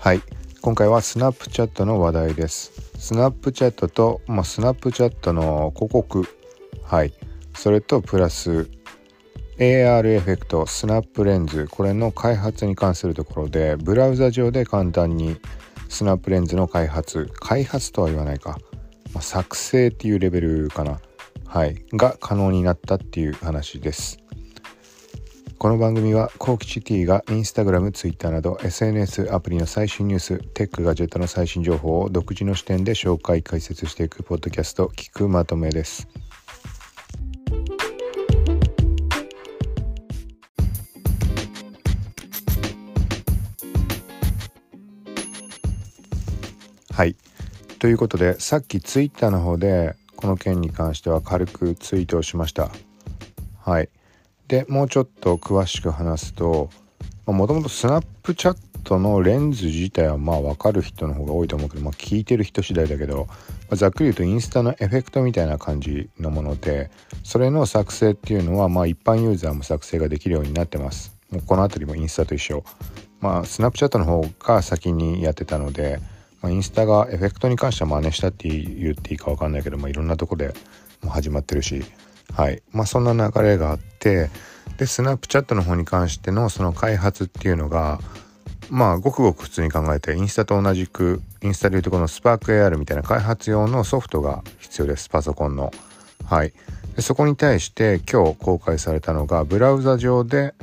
はい。今回はスナップチャットの話題です。スナップチャットと、まあ、スナップチャットの広告。はい。それとプラス AR エフェクトスナップレンズ。これの開発に関するところでブラウザ上で簡単にスナップレンズの開発開発とは言わないか、まあ、作成っていうレベルかな。はい。が可能になったっていう話です。この番組はコウキチ T がインスタグラム、ツイッターなど SNS アプリの最新ニュース、テックガジェットの最新情報を独自の視点で紹介解説していくポッドキャスト聞くまとめです。はい。ということでさっきツイッターの方でこの件に関しては軽くツイートをしました。はい。でもうちょっと詳しく話すともともとスナップチャットのレンズ自体はまあ分かる人の方が多いと思うけど、まあ、聞いてる人次第だけど、まあ、ざっくり言うとインスタのエフェクトみたいな感じのものでそれの作成っていうのはまあ一般ユーザーも作成ができるようになってます。もうこの辺りもインスタと一緒。まあスナップチャットの方が先にやってたので、ま、インスタがエフェクトに関しては真似したって言っていいか分かんないけど、まあ、いろんなとこでも始まってるしはい。まあそんな流れがあってでスナップチャットの方に関してのその開発っていうのがまあごくごく普通に考えてインスタと同じくインスタでいうとこのスパーク AR みたいな開発用のソフトが必要です。パソコンの。はい。でそこに対して今日公開されたのがブラウザ上で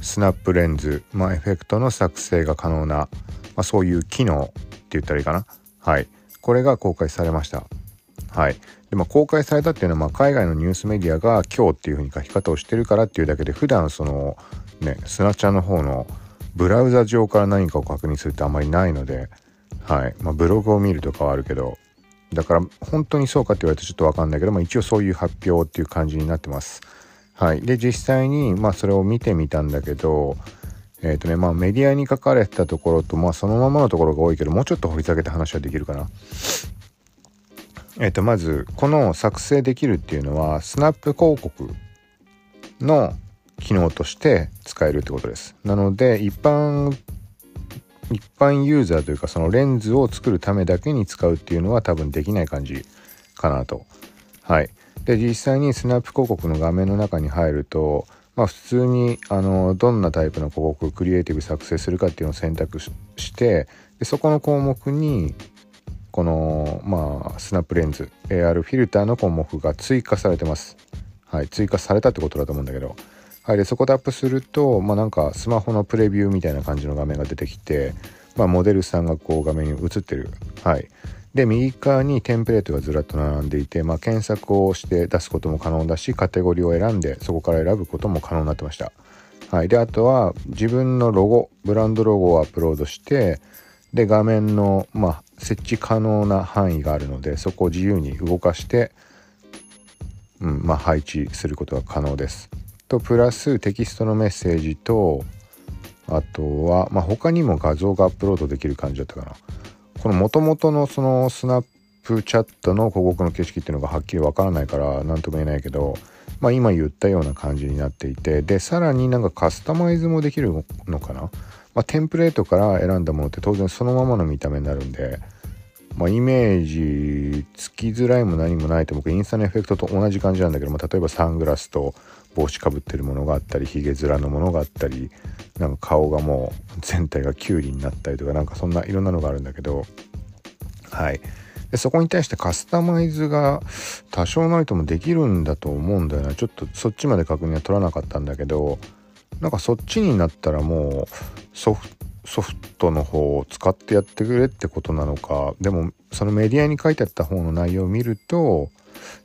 スナップレンズ、まあ、エフェクトの作成が可能な、まあ、そういう機能って言ったらいいかな。はい。これが公開されました。はいでも公開されたっていうのは、まあ、海外のニュースメディアが今日っていう風に書き方をしてるからっていうだけで普段そのねスナチャの方のブラウザ上から何かを確認するってあんまりないので、はいまあ、ブログを見るとかはあるけどだから本当にそうかって言われてちょっと分かんないけど、まあ、一応そういう発表っていう感じになってます。はい、で実際に、まあ、それを見てみたんだけどえっ、ー、とねまあメディアに書かれたところと、まあ、そのままのところが多いけどもうちょっと掘り下げて話はできるかな。えっ、とまずこの作成できるっていうのはスナップ広告の機能として使えるってことです。なので一般一般ユーザーというかそのレンズを作るためだけに使うっていうのは多分できない感じかなと。はい。で実際にスナップ広告の画面の中に入るとまあ普通にあのどんなタイプの広告クリエイティブ作成するかっていうのを選択してでそこの項目にこのまあスナップレンズ AR フィルターの項目が追加されてます。はい、追加されたってことだと思うんだけど。はい、でそこでアップすると、まあ、なんかスマホのプレビューみたいな感じの画面が出てきて、まあ、モデルさんがこう画面に映ってる。はい。で、右側にテンプレートがずらっと並んでいて、まあ、検索をして出すことも可能だし、カテゴリーを選んで、そこから選ぶことも可能になってました。はい。で、あとは、自分のロゴ、ブランドロゴをアップロードして、で、画面の、まあ、設置可能な範囲があるのでそこを自由に動かして、うんまあ、配置することが可能です。とプラステキストのメッセージとあとは、まあ、他にも画像がアップロードできる感じだったかな。この元々のそのスナップチャットの広告の景色っていうのがはっきりわからないから何とも言えないけど、まあ、今言ったような感じになっていてでさらになんかカスタマイズもできるのかなまあ、テンプレートから選んだものって当然そのままの見た目になるんで、まあ、イメージつきづらいも何もないと僕インスタのエフェクトと同じ感じなんだけど、ま、例えばサングラスと帽子かぶってるものがあったりひげ面のものがあったりなんか顔がもう全体がキュウリになったりとかなんかそんないろんなのがあるんだけどはい。でそこに対してカスタマイズが多少なりともできるんだと思うんだよな。ちょっとそっちまで確認は取らなかったんだけどなんかそっちになったらもうソフトの方を使ってやってくれってことなのか。でもそのメディアに書いてあった方の内容を見ると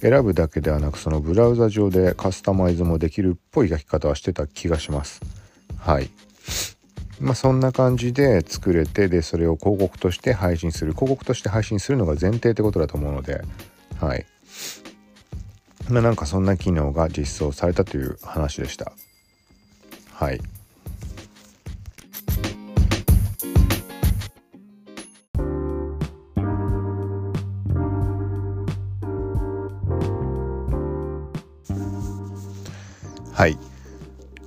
選ぶだけではなくそのブラウザ上でカスタマイズもできるっぽい書き方はしてた気がします。はい。まあそんな感じで作れてでそれを広告として配信する。広告として配信するのが前提ってことだと思うので。はい。まあなんかそんな機能が実装されたという話でした。はい。はい。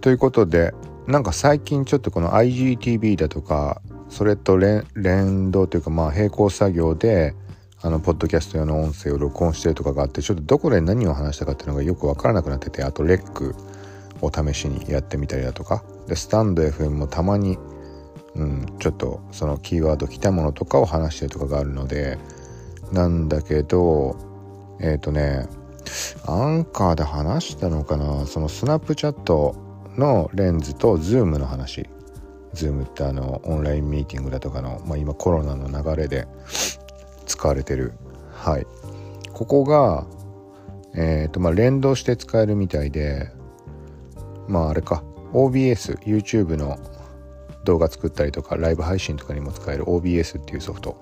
ということでなんか最近ちょっとこの IGTV だとかそれと連動というかまあ並行作業であのポッドキャスト用の音声を録音してるとかがあってちょっとどこで何を話したかっていうのがよく分からなくなっててあとレック。を試しにやってみたりだとか。でスタンド FM もたまに、うん、ちょっとそのキーワード来たものとかを話してるとかがあるので。なんだけどえっ、ー、とねアンカーで話したのかな？そのスナップチャットのレンズとズームの話。ズームってあのオンラインミーティングだとかの、まあ、今コロナの流れで使われてる。はい。ここがえっ、ー、とまあ連動して使えるみたいで。まああれか。OBS YouTube の動画作ったりとかライブ配信とかにも使える OBS っていうソフト。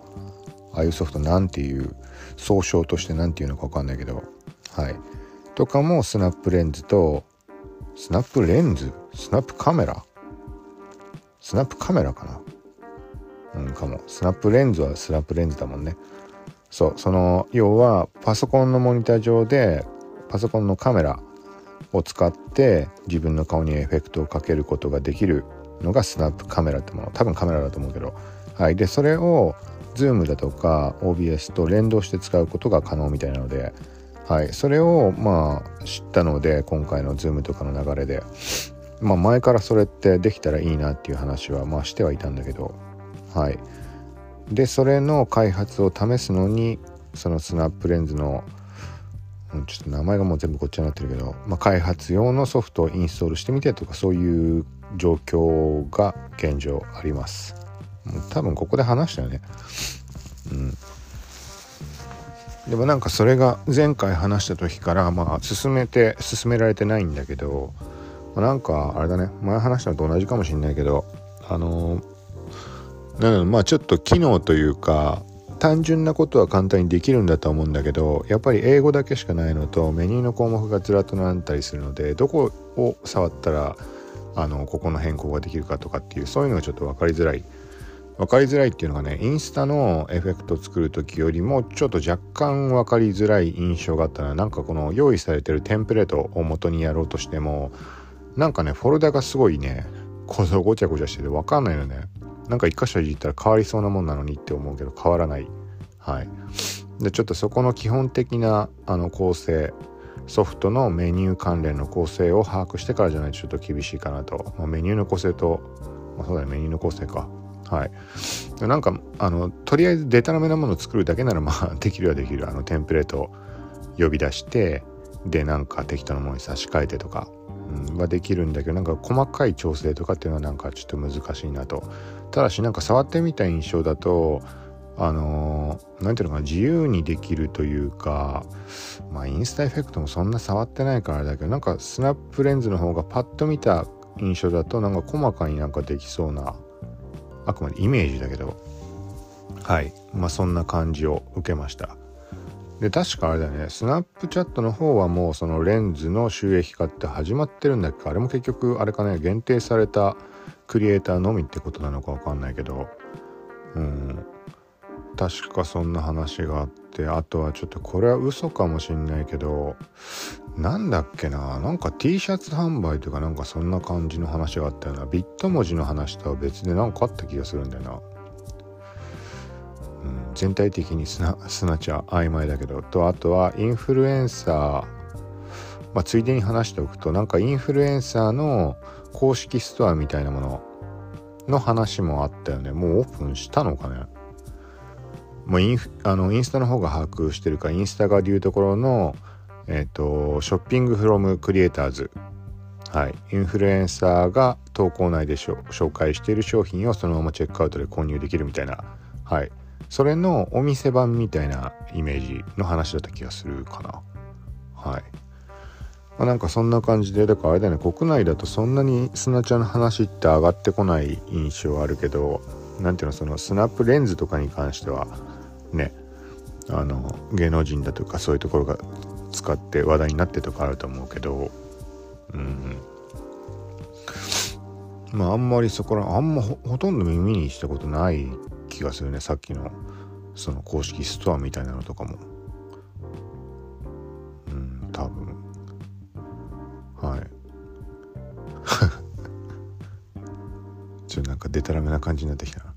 ああいうソフトなんていう総称として何ていうのか分かんないけど。はい。とかもスナップレンズとスナップレンズ？スナップカメラ？スナップカメラかな？うんかも。スナップレンズはスナップレンズだもんね。そうその要はパソコンのモニター上でパソコンのカメラを使って自分の顔にエフェクトをかけることができるのがスナップカメラってもの。多分カメラだと思うけど。はい。でそれを Zoom だとか OBS と連動して使うことが可能みたいなので。はい。それをまあ知ったので今回の Zoom とかの流れで。まあ前からそれってできたらいいなっていう話はまあしてはいたんだけど。はい。でそれの開発を試すのにそのスナップレンズのちょっと名前がもう全部こっちになってるけど、まあ、開発用のソフトをインストールしてみてとかそういう状況が現状あります。多分ここで話したよね。うん。でもなんかそれが前回話した時からまあ進めて進められてないんだけどなんかあれだね。前話したのと同じかもしんないけどあのなのでまあちょっと機能というか単純なことは簡単にできるんだと思うんだけどやっぱり英語だけしかないのとメニューの項目がずらっと並んだりするのでどこを触ったらあのここの変更ができるかとかっていうそういうのがちょっと分かりづらい。分かりづらいっていうのがねインスタのエフェクト作る時よりもちょっと若干分かりづらい印象があったのはなんかこの用意されてるテンプレートを元にやろうとしてもなんかねフォルダがすごいねこそごちゃごちゃしてて分かんないのね。なんか一箇所いじったら変わりそうなもんなのにって思うけど変わらない。はい。でちょっとそこの基本的なあの構成ソフトのメニュー関連の構成を把握してからじゃないとちょっと厳しいかなと、まあ、メニューの構成と、まあ、そうだねメニューの構成か。はい。なんかあのとりあえずデタラメなものを作るだけならまあできるはできる。あのテンプレートを呼び出してでなんか適当なものに差し替えてとか、うん、はできるんだけどなんか細かい調整とかっていうのはなんかちょっと難しいなと。ただしなんか触ってみた印象だとあの何、ていうのかな自由にできるというかまあインスタエフェクトもそんな触ってないからだけどなんかスナップレンズの方がパッと見た印象だとなんか細かになんかできそうなあくまでイメージだけどはいまあそんな感じを受けました。で確かあれだよね。スナップチャットの方はもうそのレンズの収益化って始まってるんだっけ？あれも結局あれかね？限定されたクリエイターのみってことなのか分かんないけど。うん。確かそんな話があってあとはちょっとこれは嘘かもしんないけどなんだっけな？なんか T シャツ販売とかなんかそんな感じの話があったような。ビット文字の話とは別で何かあった気がするんだよな、全体的にすなすなちゃ曖昧だけどとあとはインフルエンサー。まあついでに話しておくとなんかインフルエンサーの公式ストアみたいなものの話もあったよね。もうオープンしたのかね。もうインあのインスタの方が把握してるかインスタがでいうところのえっ、ー、とショッピングフロムクリエイターズ。はい。インフルエンサーが投稿内で紹介している商品をそのままチェックアウトで購入できるみたいな。はい。それのお店版みたいなイメージの話だった気がするかな。はい、まあ、なんかそんな感じでだからあれだね。国内だとそんなに砂茶の話って上がってこない印象はあるけど何ていうのそのスナップレンズとかに関してはねあの芸能人だとかそういうところが使って話題になってとかあると思うけどうん。まああんまりそこらあんまほとんど耳にしたことない気がするね。さっきのその公式ストアみたいなのとかも。うん多分。はい。ちょっとなんかでたらめな感じになってきた